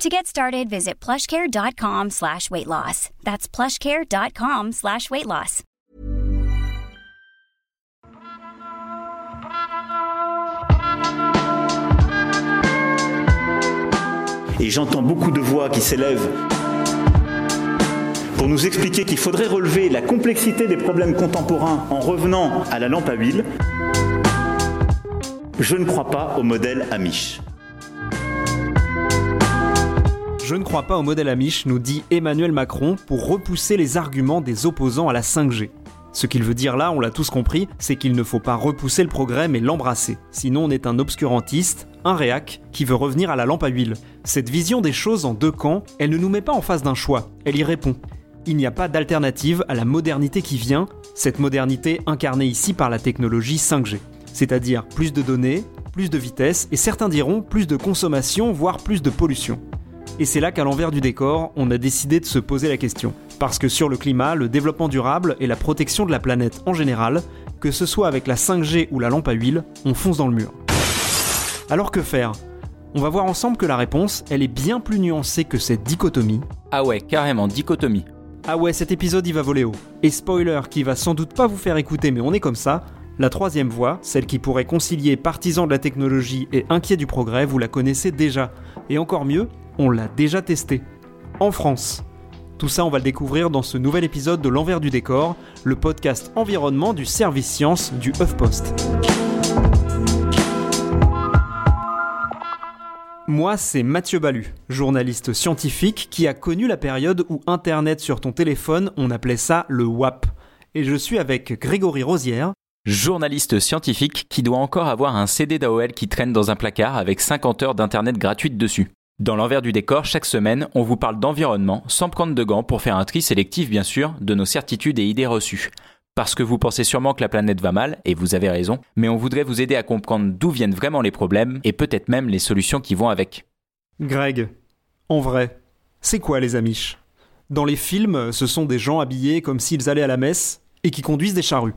To get started, visit plushcare.com slash weight loss. That's plushcare.com slash weight loss. Et j'entends beaucoup de voix qui s'élèvent pour nous expliquer qu'il faudrait relever la complexité des problèmes contemporains en revenant à la lampe à huile. Je ne crois pas au modèle Amish. Je ne crois pas au modèle Amish, nous dit Emmanuel Macron pour repousser les arguments des opposants à la 5G. Ce qu'il veut dire là, on l'a tous compris, c'est qu'il ne faut pas repousser le progrès mais l'embrasser. Sinon on est un obscurantiste, un réac, qui veut revenir à la lampe à huile. Cette vision des choses en deux camps, elle ne nous met pas en face d'un choix, elle y répond. Il n'y a pas d'alternative à la modernité qui vient, cette modernité incarnée ici par la technologie 5G. C'est-à-dire plus de données, plus de vitesse et certains diront plus de consommation, voire plus de pollution. Et c'est là qu'à l'envers du décor, on a décidé de se poser la question. Parce que sur le climat, le développement durable et la protection de la planète en général, que ce soit avec la 5G ou la lampe à huile, on fonce dans le mur. Alors que faire? On va voir ensemble que la réponse, elle est bien plus nuancée que cette dichotomie. Ah ouais, carrément, dichotomie. Ah ouais, cet épisode il va voler haut. Et spoiler qui va sans doute pas vous faire écouter, mais on est comme ça, la troisième voie, celle qui pourrait concilier partisans de la technologie et inquiets du progrès, vous la connaissez déjà. Et encore mieux, on l'a déjà testé. En France. Tout ça, on va le découvrir dans ce nouvel épisode de L'envers du décor, le podcast environnement du service science du HuffPost. Moi, c'est Mathieu Balu, journaliste scientifique qui a connu la période où Internet sur ton téléphone, on appelait ça le WAP. Et je suis avec Grégory Rosière, journaliste scientifique qui doit encore avoir un CD d'AOL qui traîne dans un placard avec 50 heures d'internet gratuite dessus. Dans l'envers du décor, chaque semaine, on vous parle d'environnement sans prendre de gants pour faire un tri sélectif bien sûr de nos certitudes et idées reçues. Parce que vous pensez sûrement que la planète va mal, et vous avez raison, mais on voudrait vous aider à comprendre d'où viennent vraiment les problèmes et peut-être même les solutions qui vont avec. Greg, en vrai, c'est quoi les Amish? Dans les films, ce sont des gens habillés comme s'ils allaient à la messe et qui conduisent des charrues.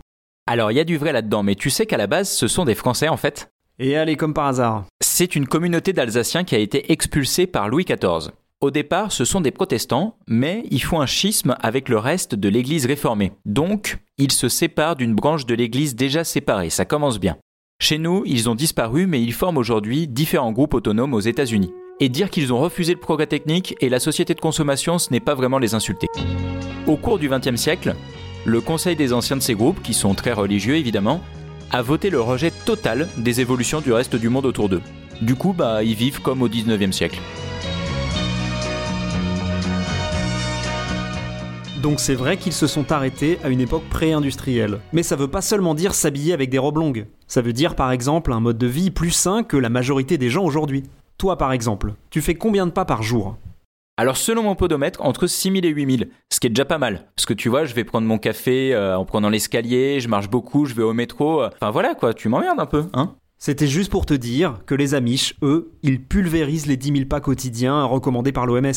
Alors il y a du vrai là-dedans, mais tu sais qu'à la base, ce sont des Français en fait? Et allez, comme par hasard. C'est une communauté d'Alsaciens qui a été expulsée par Louis XIV. Au départ, ce sont des protestants, mais ils font un schisme avec le reste de l'Église réformée. Donc, ils se séparent d'une branche de l'Église déjà séparée, ça commence bien. Chez nous, ils ont disparu, mais ils forment aujourd'hui différents groupes autonomes aux États-Unis. Et dire qu'ils ont refusé le progrès technique et la société de consommation, ce n'est pas vraiment les insulter. Au cours du XXe siècle, le Conseil des anciens de ces groupes, qui sont très religieux évidemment, a voté le rejet total des évolutions du reste du monde autour d'eux. Du coup, bah, ils vivent comme au 19e siècle. Donc c'est vrai qu'ils se sont arrêtés à une époque pré-industrielle. Mais ça veut pas seulement dire s'habiller avec des robes longues. Ça veut dire par exemple un mode de vie plus sain que la majorité des gens aujourd'hui. Toi par exemple, tu fais combien de pas par jour? Alors selon mon podomètre, entre 6000 et 8000, ce qui est déjà pas mal. Parce que tu vois, je vais prendre mon café euh, en prenant l'escalier, je marche beaucoup, je vais au métro. euh, Enfin voilà quoi, tu m'emmerdes un peu, hein C'était juste pour te dire que les Amish, eux, ils pulvérisent les 10 000 pas quotidiens recommandés par l'OMS.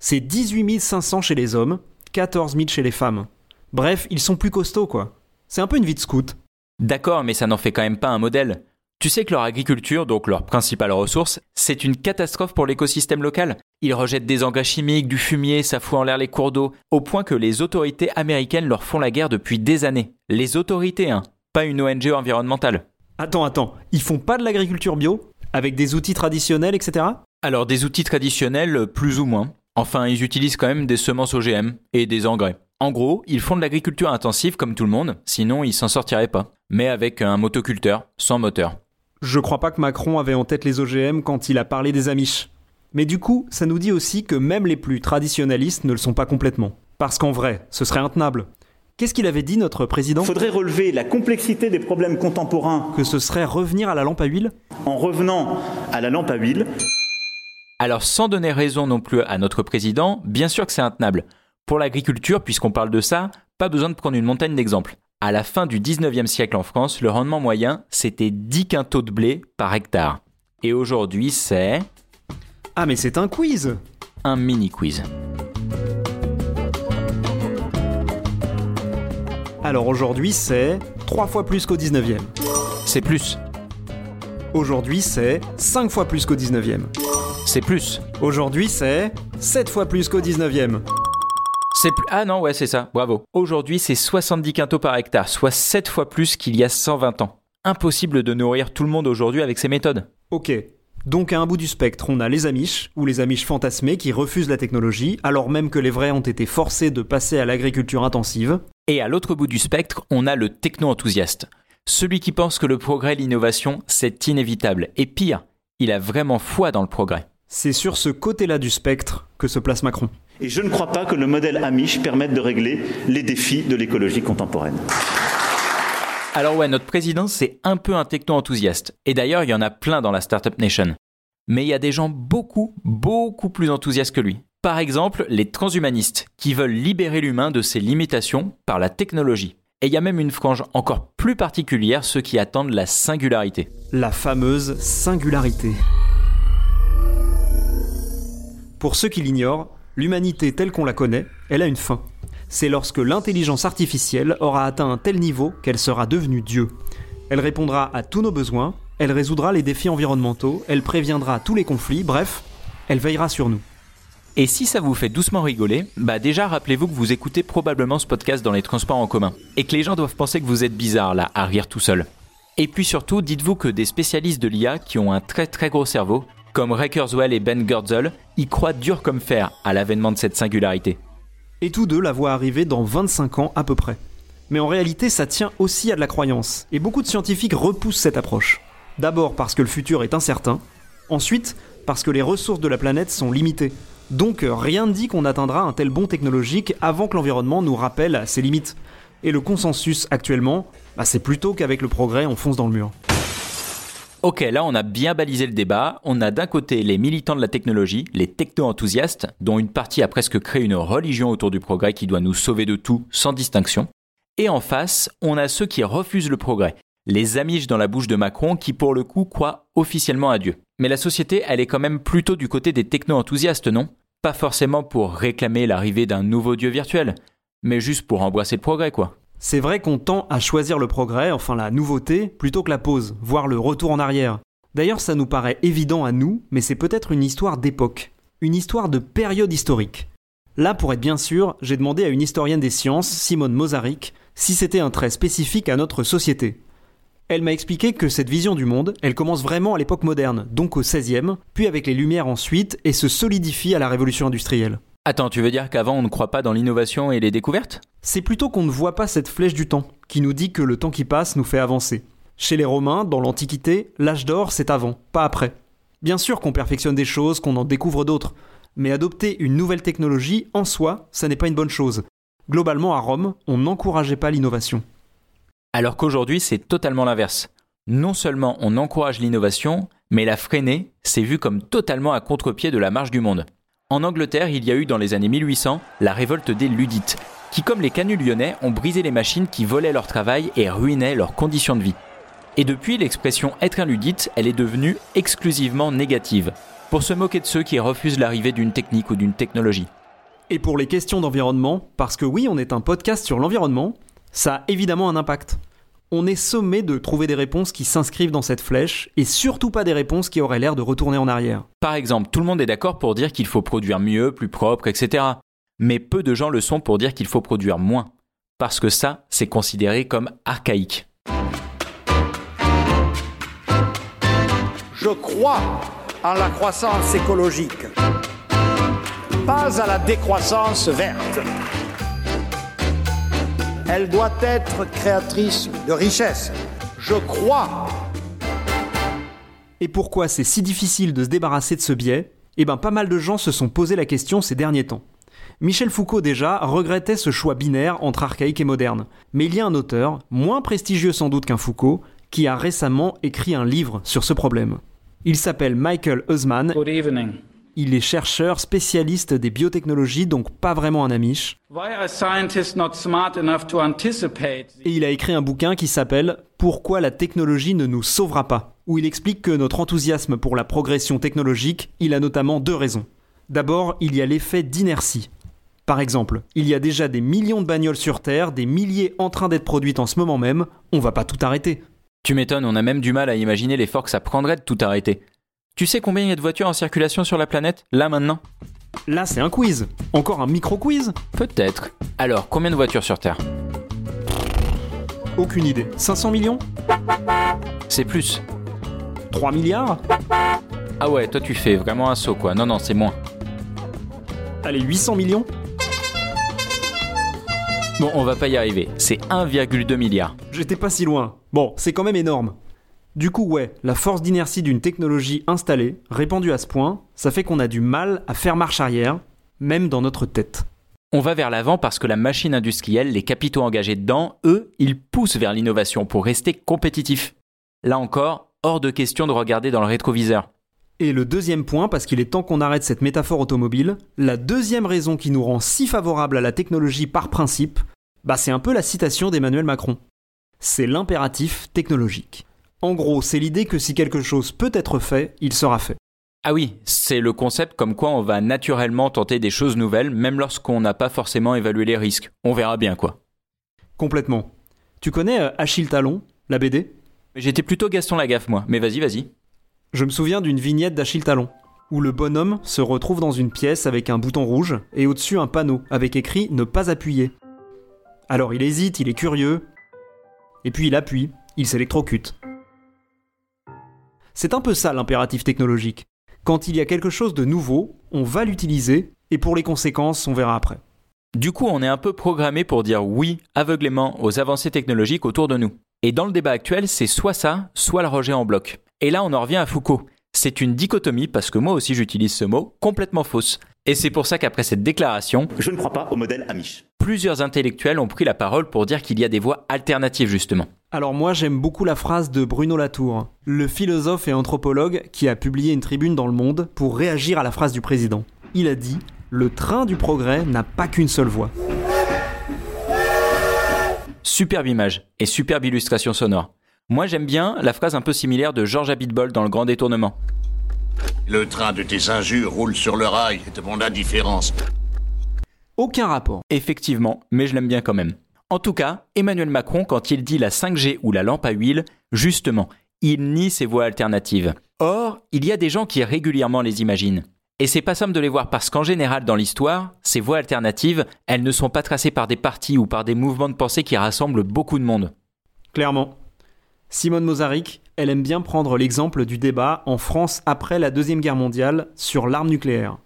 C'est 18 500 chez les hommes, 14 000 chez les femmes. Bref, ils sont plus costauds quoi. C'est un peu une vie de scout. D'accord, mais ça n'en fait quand même pas un modèle. Tu sais que leur agriculture, donc leur principale ressource, c'est une catastrophe pour l'écosystème local. Ils rejettent des engrais chimiques, du fumier, ça fout en l'air les cours d'eau, au point que les autorités américaines leur font la guerre depuis des années. Les autorités, hein, pas une ONG environnementale. Attends, attends, ils font pas de l'agriculture bio? Avec des outils traditionnels, etc. Alors des outils traditionnels, plus ou moins. Enfin, ils utilisent quand même des semences OGM et des engrais. En gros, ils font de l'agriculture intensive comme tout le monde, sinon ils s'en sortiraient pas. Mais avec un motoculteur, sans moteur. Je crois pas que Macron avait en tête les OGM quand il a parlé des Amish. Mais du coup, ça nous dit aussi que même les plus traditionnalistes ne le sont pas complètement. Parce qu'en vrai, ce serait intenable. Qu'est-ce qu'il avait dit notre président? Faudrait relever la complexité des problèmes contemporains Que ce serait revenir à la lampe à huile? En revenant à la lampe à huile. Alors sans donner raison non plus à notre président, bien sûr que c'est intenable. Pour l'agriculture, puisqu'on parle de ça, Pas besoin de prendre une montagne d'exemples. À la fin du 19e siècle en France, le rendement moyen, c'était 10 quintaux de blé par hectare. Et aujourd'hui, c'est... Ah mais c'est un quiz Un mini quiz. Alors aujourd'hui c'est 3 fois plus qu'au 19e. C'est plus. Aujourd'hui c'est 5 fois plus qu'au 19e. C'est plus. Aujourd'hui c'est 7 fois plus qu'au 19e. C'est plus... Ah non, ouais, c'est ça. Bravo. Aujourd'hui, c'est 70 quintaux par hectare, soit 7 fois plus qu'il y a 120 ans. Impossible de nourrir tout le monde aujourd'hui avec ces méthodes. Ok. Donc à un bout du spectre, on a les Amish, ou les Amish fantasmés qui refusent la technologie, alors même que les vrais ont été forcés de passer à l'agriculture intensive. Et à l'autre bout du spectre, on a le techno-enthousiaste. Celui qui pense que le progrès et l'innovation, c'est inévitable. Et pire, il a vraiment foi dans le progrès. C'est sur ce côté-là du spectre que se place Macron. Et je ne crois pas que le modèle Amish permette de régler les défis de l'écologie contemporaine. Alors ouais, notre président, c'est un peu un techno-enthousiaste. Et d'ailleurs, il y en a plein dans la Startup Nation. Mais il y a des gens beaucoup, beaucoup plus enthousiastes que lui. Par exemple, les transhumanistes, qui veulent libérer l'humain de ses limitations par la technologie. Et il y a même une frange encore plus particulière, ceux qui attendent la singularité. La fameuse singularité. Pour ceux qui l'ignorent, l'humanité telle qu'on la connaît, elle a une fin c'est lorsque l'intelligence artificielle aura atteint un tel niveau qu'elle sera devenue Dieu. Elle répondra à tous nos besoins, elle résoudra les défis environnementaux, elle préviendra tous les conflits, bref, elle veillera sur nous. Et si ça vous fait doucement rigoler, bah déjà rappelez-vous que vous écoutez probablement ce podcast dans les transports en commun et que les gens doivent penser que vous êtes bizarre là à rire tout seul. Et puis surtout, dites-vous que des spécialistes de l'IA qui ont un très très gros cerveau, comme Ray Kurzweil et Ben Goertzel, y croient dur comme fer à l'avènement de cette singularité et tous deux la voient arriver dans 25 ans à peu près. Mais en réalité, ça tient aussi à de la croyance, et beaucoup de scientifiques repoussent cette approche. D'abord parce que le futur est incertain, ensuite parce que les ressources de la planète sont limitées. Donc rien ne dit qu'on atteindra un tel bond technologique avant que l'environnement nous rappelle ses limites. Et le consensus actuellement, bah, c'est plutôt qu'avec le progrès on fonce dans le mur. Ok, là on a bien balisé le débat. On a d'un côté les militants de la technologie, les techno-enthousiastes, dont une partie a presque créé une religion autour du progrès qui doit nous sauver de tout sans distinction. Et en face, on a ceux qui refusent le progrès, les amiges dans la bouche de Macron qui pour le coup croient officiellement à Dieu. Mais la société, elle est quand même plutôt du côté des techno-enthousiastes, non? Pas forcément pour réclamer l'arrivée d'un nouveau Dieu virtuel, mais juste pour embrasser le progrès, quoi. C'est vrai qu'on tend à choisir le progrès, enfin la nouveauté, plutôt que la pause, voire le retour en arrière. D'ailleurs, ça nous paraît évident à nous, mais c'est peut-être une histoire d'époque, une histoire de période historique. Là, pour être bien sûr, j'ai demandé à une historienne des sciences, Simone Mozaric, si c'était un trait spécifique à notre société. Elle m'a expliqué que cette vision du monde, elle commence vraiment à l'époque moderne, donc au XVIe, puis avec les Lumières ensuite, et se solidifie à la Révolution industrielle. Attends, tu veux dire qu'avant on ne croit pas dans l'innovation et les découvertes? C'est plutôt qu'on ne voit pas cette flèche du temps, qui nous dit que le temps qui passe nous fait avancer. Chez les Romains, dans l'Antiquité, l'âge d'or c'est avant, pas après. Bien sûr qu'on perfectionne des choses, qu'on en découvre d'autres, mais adopter une nouvelle technologie en soi, ça n'est pas une bonne chose. Globalement, à Rome, on n'encourageait pas l'innovation. Alors qu'aujourd'hui, c'est totalement l'inverse. Non seulement on encourage l'innovation, mais la freiner, c'est vu comme totalement à contre-pied de la marche du monde. En Angleterre, il y a eu dans les années 1800 la révolte des ludites, qui comme les canuts lyonnais ont brisé les machines qui volaient leur travail et ruinaient leurs conditions de vie. Et depuis, l'expression être un ludite, elle est devenue exclusivement négative, pour se moquer de ceux qui refusent l'arrivée d'une technique ou d'une technologie. Et pour les questions d'environnement, parce que oui, on est un podcast sur l'environnement, ça a évidemment un impact on est sommé de trouver des réponses qui s'inscrivent dans cette flèche, et surtout pas des réponses qui auraient l'air de retourner en arrière. Par exemple, tout le monde est d'accord pour dire qu'il faut produire mieux, plus propre, etc. Mais peu de gens le sont pour dire qu'il faut produire moins. Parce que ça, c'est considéré comme archaïque. Je crois en la croissance écologique, pas à la décroissance verte. Elle doit être créatrice de richesse. Je crois. Et pourquoi c'est si difficile de se débarrasser de ce biais? Eh bien, pas mal de gens se sont posé la question ces derniers temps. Michel Foucault déjà regrettait ce choix binaire entre archaïque et moderne. Mais il y a un auteur, moins prestigieux sans doute qu'un Foucault, qui a récemment écrit un livre sur ce problème. Il s'appelle Michael. Good evening. il est chercheur spécialiste des biotechnologies, donc pas vraiment un amiche. Et il a écrit un bouquin qui s'appelle Pourquoi la technologie ne nous sauvera pas, où il explique que notre enthousiasme pour la progression technologique, il a notamment deux raisons. D'abord, il y a l'effet d'inertie. Par exemple, il y a déjà des millions de bagnoles sur Terre, des milliers en train d'être produites en ce moment même, on va pas tout arrêter. Tu m'étonnes, on a même du mal à imaginer l'effort que ça prendrait de tout arrêter. Tu sais combien il y a de voitures en circulation sur la planète, là maintenant? Là, c'est un quiz. Encore un micro-quiz? Peut-être. Alors, combien de voitures sur Terre? Aucune idée. 500 millions? C'est plus. 3 milliards? Ah ouais, toi tu fais vraiment un saut quoi. Non, non, c'est moins. Allez, 800 millions? Bon, on va pas y arriver. C'est 1,2 milliard. J'étais pas si loin. Bon, c'est quand même énorme. Du coup, ouais, la force d'inertie d'une technologie installée, répandue à ce point, ça fait qu'on a du mal à faire marche arrière, même dans notre tête. On va vers l'avant parce que la machine industrielle, les capitaux engagés dedans, eux, ils poussent vers l'innovation pour rester compétitifs. Là encore, hors de question de regarder dans le rétroviseur. Et le deuxième point, parce qu'il est temps qu'on arrête cette métaphore automobile, la deuxième raison qui nous rend si favorable à la technologie par principe, bah c'est un peu la citation d'Emmanuel Macron. C'est l'impératif technologique. En gros, c'est l'idée que si quelque chose peut être fait, il sera fait. Ah oui, c'est le concept comme quoi on va naturellement tenter des choses nouvelles, même lorsqu'on n'a pas forcément évalué les risques. On verra bien quoi. Complètement. Tu connais euh, Achille Talon, la BD J'étais plutôt Gaston Lagaffe moi, mais vas-y, vas-y. Je me souviens d'une vignette d'Achille Talon, où le bonhomme se retrouve dans une pièce avec un bouton rouge et au-dessus un panneau avec écrit Ne pas appuyer. Alors il hésite, il est curieux, et puis il appuie, il s'électrocute. C'est un peu ça l'impératif technologique. Quand il y a quelque chose de nouveau, on va l'utiliser, et pour les conséquences, on verra après. Du coup, on est un peu programmé pour dire oui aveuglément aux avancées technologiques autour de nous. Et dans le débat actuel, c'est soit ça, soit le rejet en bloc. Et là, on en revient à Foucault. C'est une dichotomie, parce que moi aussi j'utilise ce mot, complètement fausse. Et c'est pour ça qu'après cette déclaration, je ne crois pas au modèle Amish. Plusieurs intellectuels ont pris la parole pour dire qu'il y a des voies alternatives justement. Alors moi j'aime beaucoup la phrase de Bruno Latour, le philosophe et anthropologue qui a publié une tribune dans le Monde pour réagir à la phrase du président. Il a dit ⁇ Le train du progrès n'a pas qu'une seule voie ⁇ Superbe image et superbe illustration sonore. Moi j'aime bien la phrase un peu similaire de Georges Abitbol dans Le Grand Détournement. Le train de tes injures roule sur le rail de mon indifférence. Aucun rapport. Effectivement, mais je l'aime bien quand même. En tout cas, Emmanuel Macron, quand il dit la 5G ou la lampe à huile, justement, il nie ces voies alternatives. Or, il y a des gens qui régulièrement les imaginent. Et c'est pas simple de les voir parce qu'en général, dans l'histoire, ces voies alternatives, elles ne sont pas tracées par des partis ou par des mouvements de pensée qui rassemblent beaucoup de monde. Clairement. Simone Mozaric, elle aime bien prendre l'exemple du débat en France après la Deuxième Guerre mondiale sur l'arme nucléaire.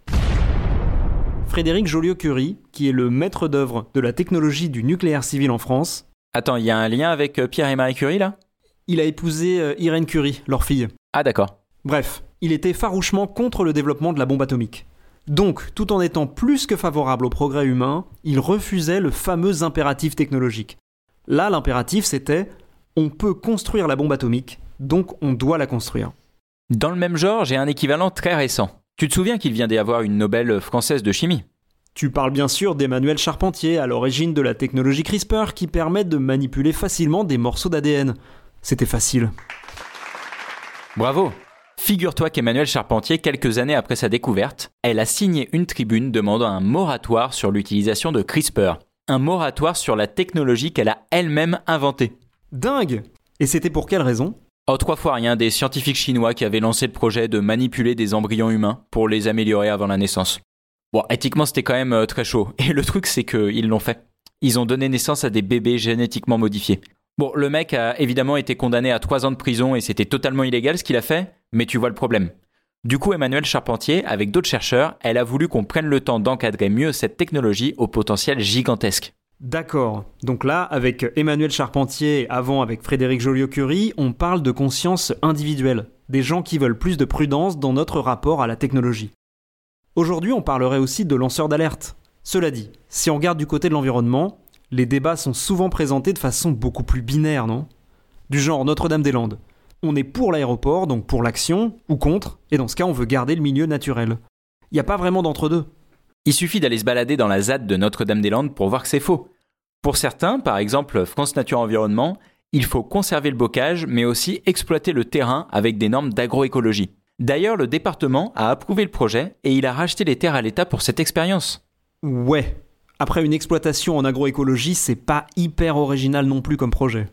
Frédéric Joliot-Curie, qui est le maître d'œuvre de la technologie du nucléaire civil en France. Attends, il y a un lien avec euh, Pierre et Marie Curie là? Il a épousé euh, Irène Curie, leur fille. Ah d'accord. Bref, il était farouchement contre le développement de la bombe atomique. Donc, tout en étant plus que favorable au progrès humain, il refusait le fameux impératif technologique. Là, l'impératif, c'était on peut construire la bombe atomique, donc on doit la construire. Dans le même genre, j'ai un équivalent très récent. Tu te souviens qu'il vient d'y avoir une Nobel française de chimie? Tu parles bien sûr d'Emmanuel Charpentier, à l'origine de la technologie CRISPR qui permet de manipuler facilement des morceaux d'ADN. C'était facile. Bravo Figure-toi qu'Emmanuel Charpentier, quelques années après sa découverte, elle a signé une tribune demandant un moratoire sur l'utilisation de CRISPR. Un moratoire sur la technologie qu'elle a elle-même inventée. Dingue Et c'était pour quelle raison? Oh, trois fois rien, des scientifiques chinois qui avaient lancé le projet de manipuler des embryons humains pour les améliorer avant la naissance. Bon, éthiquement, c'était quand même euh, très chaud. Et le truc, c'est qu'ils l'ont fait. Ils ont donné naissance à des bébés génétiquement modifiés. Bon, le mec a évidemment été condamné à trois ans de prison et c'était totalement illégal ce qu'il a fait, mais tu vois le problème. Du coup, Emmanuel Charpentier, avec d'autres chercheurs, elle a voulu qu'on prenne le temps d'encadrer mieux cette technologie au potentiel gigantesque. D'accord. Donc là, avec Emmanuel Charpentier, avant avec Frédéric Joliot-Curie, on parle de conscience individuelle, des gens qui veulent plus de prudence dans notre rapport à la technologie. Aujourd'hui, on parlerait aussi de lanceurs d'alerte. Cela dit, si on regarde du côté de l'environnement, les débats sont souvent présentés de façon beaucoup plus binaire, non? Du genre Notre-Dame-des-Landes. On est pour l'aéroport, donc pour l'action, ou contre, et dans ce cas, on veut garder le milieu naturel. Il n'y a pas vraiment d'entre-deux. Il suffit d'aller se balader dans la ZAD de Notre-Dame-des-Landes pour voir que c'est faux. Pour certains, par exemple France Nature Environnement, il faut conserver le bocage, mais aussi exploiter le terrain avec des normes d'agroécologie. D'ailleurs, le département a approuvé le projet et il a racheté les terres à l'État pour cette expérience. Ouais. Après une exploitation en agroécologie, c'est pas hyper original non plus comme projet.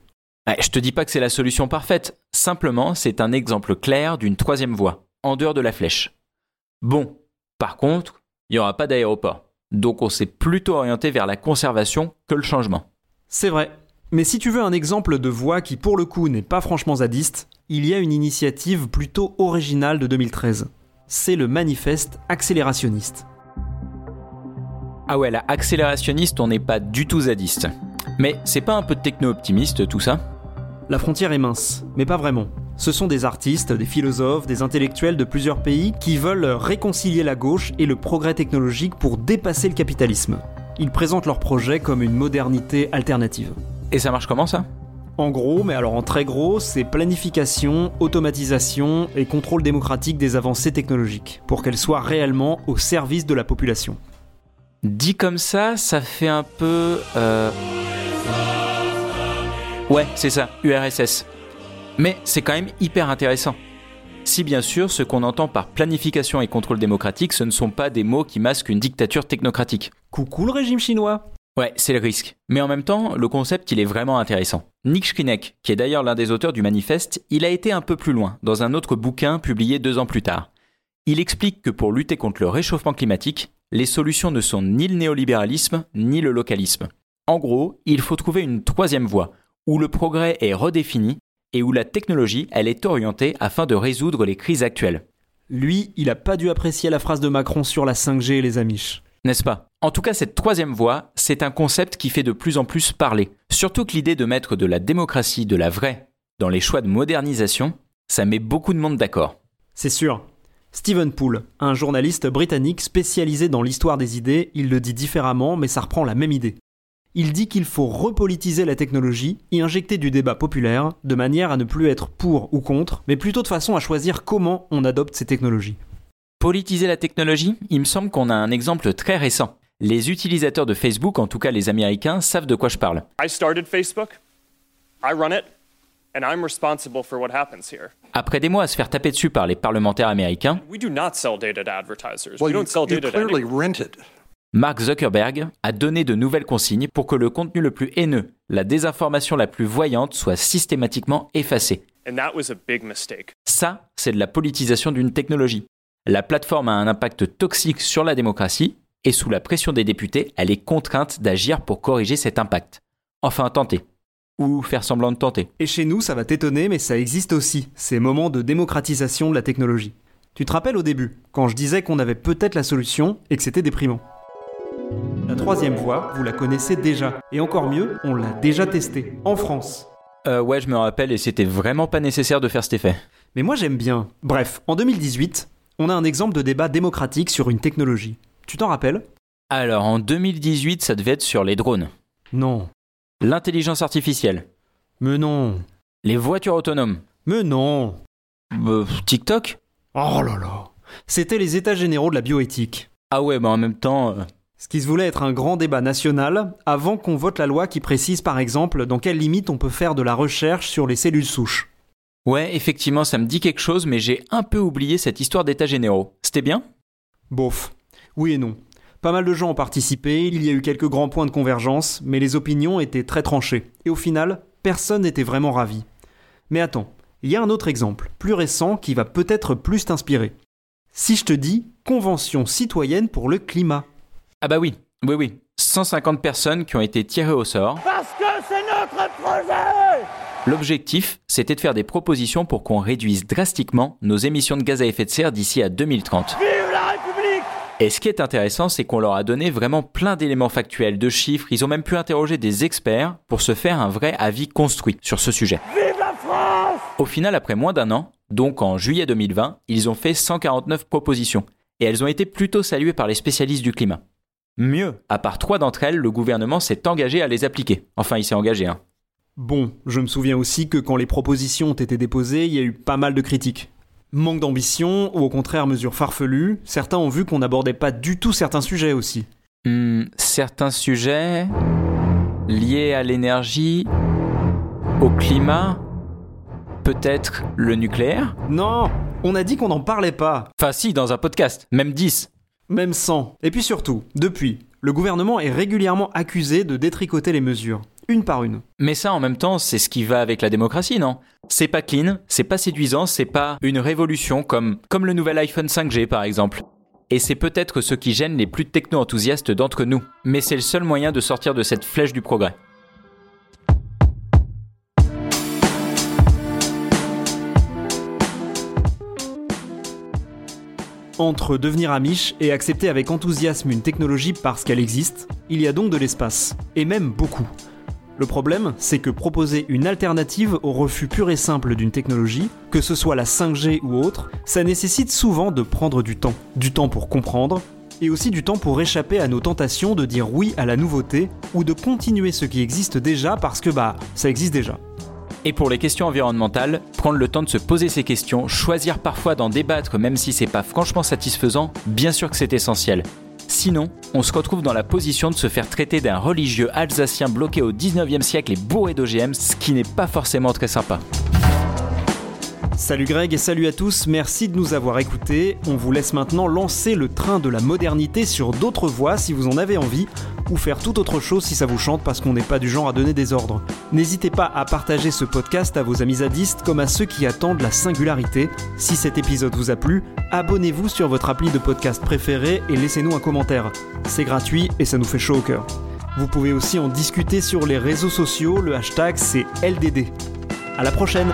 Ouais, je te dis pas que c'est la solution parfaite, simplement c'est un exemple clair d'une troisième voie, en dehors de la flèche. Bon, par contre, il n'y aura pas d'aéroport, donc on s'est plutôt orienté vers la conservation que le changement. C'est vrai. Mais si tu veux un exemple de voie qui pour le coup n'est pas franchement zadiste, il y a une initiative plutôt originale de 2013. C'est le manifeste accélérationniste. Ah ouais, la accélérationniste, on n'est pas du tout zadiste. Mais c'est pas un peu de techno-optimiste tout ça? La frontière est mince, mais pas vraiment. Ce sont des artistes, des philosophes, des intellectuels de plusieurs pays qui veulent réconcilier la gauche et le progrès technologique pour dépasser le capitalisme. Ils présentent leur projet comme une modernité alternative. Et ça marche comment ça? En gros, mais alors en très gros, c'est planification, automatisation et contrôle démocratique des avancées technologiques, pour qu'elles soient réellement au service de la population. Dit comme ça, ça fait un peu... Euh... Ouais, c'est ça, URSS. Mais c'est quand même hyper intéressant. Si bien sûr, ce qu'on entend par planification et contrôle démocratique, ce ne sont pas des mots qui masquent une dictature technocratique. Coucou le régime chinois Ouais, c'est le risque. Mais en même temps, le concept, il est vraiment intéressant. Nick Schrinek, qui est d'ailleurs l'un des auteurs du manifeste, il a été un peu plus loin, dans un autre bouquin publié deux ans plus tard. Il explique que pour lutter contre le réchauffement climatique, les solutions ne sont ni le néolibéralisme, ni le localisme. En gros, il faut trouver une troisième voie, où le progrès est redéfini et où la technologie, elle est orientée afin de résoudre les crises actuelles. Lui, il a pas dû apprécier la phrase de Macron sur la 5G et les amiches. N'est-ce pas? En tout cas, cette troisième voie, c'est un concept qui fait de plus en plus parler. Surtout que l'idée de mettre de la démocratie, de la vraie, dans les choix de modernisation, ça met beaucoup de monde d'accord. C'est sûr. Stephen Poole, un journaliste britannique spécialisé dans l'histoire des idées, il le dit différemment, mais ça reprend la même idée il dit qu'il faut repolitiser la technologie, y injecter du débat populaire, de manière à ne plus être pour ou contre, mais plutôt de façon à choisir comment on adopte ces technologies. Politiser la technologie Il me semble qu'on a un exemple très récent. Les utilisateurs de Facebook, en tout cas les Américains, savent de quoi je parle. Après des mois à se faire taper dessus par les parlementaires américains, Mark Zuckerberg a donné de nouvelles consignes pour que le contenu le plus haineux, la désinformation la plus voyante soit systématiquement effacé. Ça, c'est de la politisation d'une technologie. La plateforme a un impact toxique sur la démocratie et sous la pression des députés, elle est contrainte d'agir pour corriger cet impact. Enfin, tenter. Ou faire semblant de tenter. Et chez nous, ça va t'étonner, mais ça existe aussi, ces moments de démocratisation de la technologie. Tu te rappelles au début, quand je disais qu'on avait peut-être la solution et que c'était déprimant? La troisième voie, vous la connaissez déjà. Et encore mieux, on l'a déjà testée, en France. Euh, ouais, je me rappelle, et c'était vraiment pas nécessaire de faire cet effet. Mais moi j'aime bien. Bref, en 2018, on a un exemple de débat démocratique sur une technologie. Tu t'en rappelles? Alors, en 2018, ça devait être sur les drones. Non. L'intelligence artificielle. Mais non. Les voitures autonomes. Mais non. Euh, TikTok? Oh là là. C'était les états généraux de la bioéthique. Ah ouais, mais en même temps... Euh, ce qui se voulait être un grand débat national avant qu'on vote la loi qui précise par exemple dans quelles limites on peut faire de la recherche sur les cellules souches. Ouais, effectivement, ça me dit quelque chose, mais j'ai un peu oublié cette histoire d'état généraux. C'était bien? Bof. Oui et non. Pas mal de gens ont participé, il y a eu quelques grands points de convergence, mais les opinions étaient très tranchées. Et au final, personne n'était vraiment ravi. Mais attends, il y a un autre exemple, plus récent, qui va peut-être plus t'inspirer. Si je te dis Convention citoyenne pour le climat. Ah bah oui, oui, oui. 150 personnes qui ont été tirées au sort. Parce que c'est notre projet L'objectif, c'était de faire des propositions pour qu'on réduise drastiquement nos émissions de gaz à effet de serre d'ici à 2030. Vive la République Et ce qui est intéressant, c'est qu'on leur a donné vraiment plein d'éléments factuels, de chiffres. Ils ont même pu interroger des experts pour se faire un vrai avis construit sur ce sujet. Vive la France Au final, après moins d'un an, donc en juillet 2020, ils ont fait 149 propositions. Et elles ont été plutôt saluées par les spécialistes du climat. Mieux, à part trois d'entre elles, le gouvernement s'est engagé à les appliquer. Enfin, il s'est engagé, hein. Bon, je me souviens aussi que quand les propositions ont été déposées, il y a eu pas mal de critiques. Manque d'ambition ou au contraire mesure farfelue, certains ont vu qu'on n'abordait pas du tout certains sujets aussi. Hmm, certains sujets liés à l'énergie, au climat, peut-être le nucléaire? Non, on a dit qu'on n'en parlait pas. Enfin si, dans un podcast, même 10. Même 100. Et puis surtout, depuis, le gouvernement est régulièrement accusé de détricoter les mesures, une par une. Mais ça, en même temps, c'est ce qui va avec la démocratie, non? C'est pas clean, c'est pas séduisant, c'est pas une révolution comme, comme le nouvel iPhone 5G par exemple. Et c'est peut-être ce qui gêne les plus techno-enthousiastes d'entre nous. Mais c'est le seul moyen de sortir de cette flèche du progrès. Entre devenir amiche et accepter avec enthousiasme une technologie parce qu'elle existe, il y a donc de l'espace, et même beaucoup. Le problème, c'est que proposer une alternative au refus pur et simple d'une technologie, que ce soit la 5G ou autre, ça nécessite souvent de prendre du temps. Du temps pour comprendre, et aussi du temps pour échapper à nos tentations de dire oui à la nouveauté, ou de continuer ce qui existe déjà parce que bah, ça existe déjà. Et pour les questions environnementales, prendre le temps de se poser ces questions, choisir parfois d'en débattre même si c'est pas franchement satisfaisant, bien sûr que c'est essentiel. Sinon, on se retrouve dans la position de se faire traiter d'un religieux alsacien bloqué au 19e siècle et bourré d'OGM, ce qui n'est pas forcément très sympa. Salut Greg et salut à tous, merci de nous avoir écoutés. On vous laisse maintenant lancer le train de la modernité sur d'autres voies si vous en avez envie, ou faire tout autre chose si ça vous chante parce qu'on n'est pas du genre à donner des ordres. N'hésitez pas à partager ce podcast à vos amis zadistes comme à ceux qui attendent la singularité. Si cet épisode vous a plu, abonnez-vous sur votre appli de podcast préféré et laissez-nous un commentaire. C'est gratuit et ça nous fait chaud au cœur. Vous pouvez aussi en discuter sur les réseaux sociaux, le hashtag c'est LDD. À la prochaine